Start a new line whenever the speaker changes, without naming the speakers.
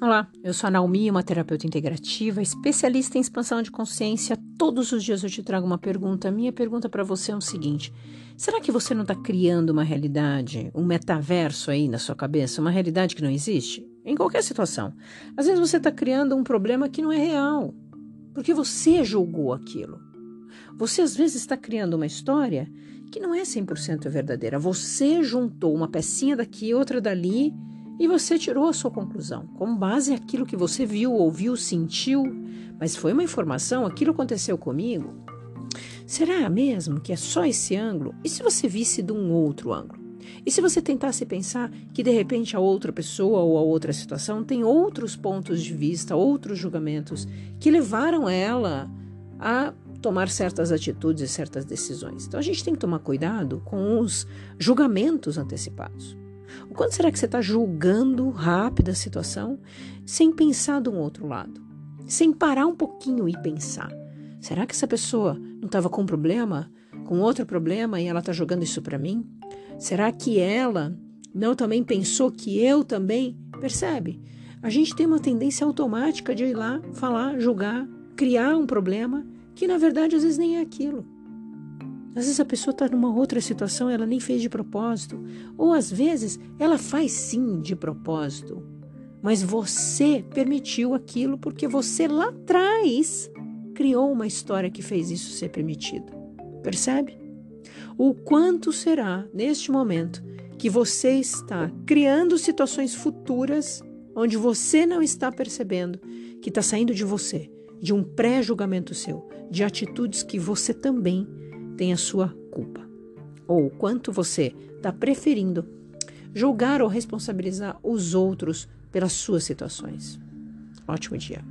Olá, eu sou a Naomi, uma terapeuta integrativa, especialista em expansão de consciência. Todos os dias eu te trago uma pergunta. Minha pergunta para você é o seguinte: será que você não está criando uma realidade, um metaverso aí na sua cabeça, uma realidade que não existe? Em qualquer situação. Às vezes você está criando um problema que não é real, porque você julgou aquilo. Você às vezes está criando uma história que não é 100% verdadeira. Você juntou uma pecinha daqui, outra dali e você tirou a sua conclusão, com base naquilo que você viu, ouviu, sentiu, mas foi uma informação, aquilo aconteceu comigo. Será mesmo que é só esse ângulo? E se você visse de um outro ângulo? E se você tentasse pensar que de repente a outra pessoa ou a outra situação tem outros pontos de vista, outros julgamentos que levaram ela a tomar certas atitudes e certas decisões? Então a gente tem que tomar cuidado com os julgamentos antecipados. O quanto será que você está julgando rápido a situação sem pensar de um outro lado? Sem parar um pouquinho e pensar. Será que essa pessoa não estava com um problema, com outro problema e ela está jogando isso para mim? Será que ela não também pensou que eu também? Percebe? A gente tem uma tendência automática de ir lá, falar, julgar, criar um problema que na verdade às vezes nem é aquilo. Às vezes a pessoa está numa outra situação, ela nem fez de propósito. Ou às vezes ela faz sim de propósito. Mas você permitiu aquilo porque você lá atrás criou uma história que fez isso ser permitido. Percebe? O quanto será, neste momento, que você está criando situações futuras onde você não está percebendo que está saindo de você, de um pré-julgamento seu, de atitudes que você também tem a sua culpa? Ou quanto você está preferindo julgar ou responsabilizar os outros pelas suas situações? Ótimo dia!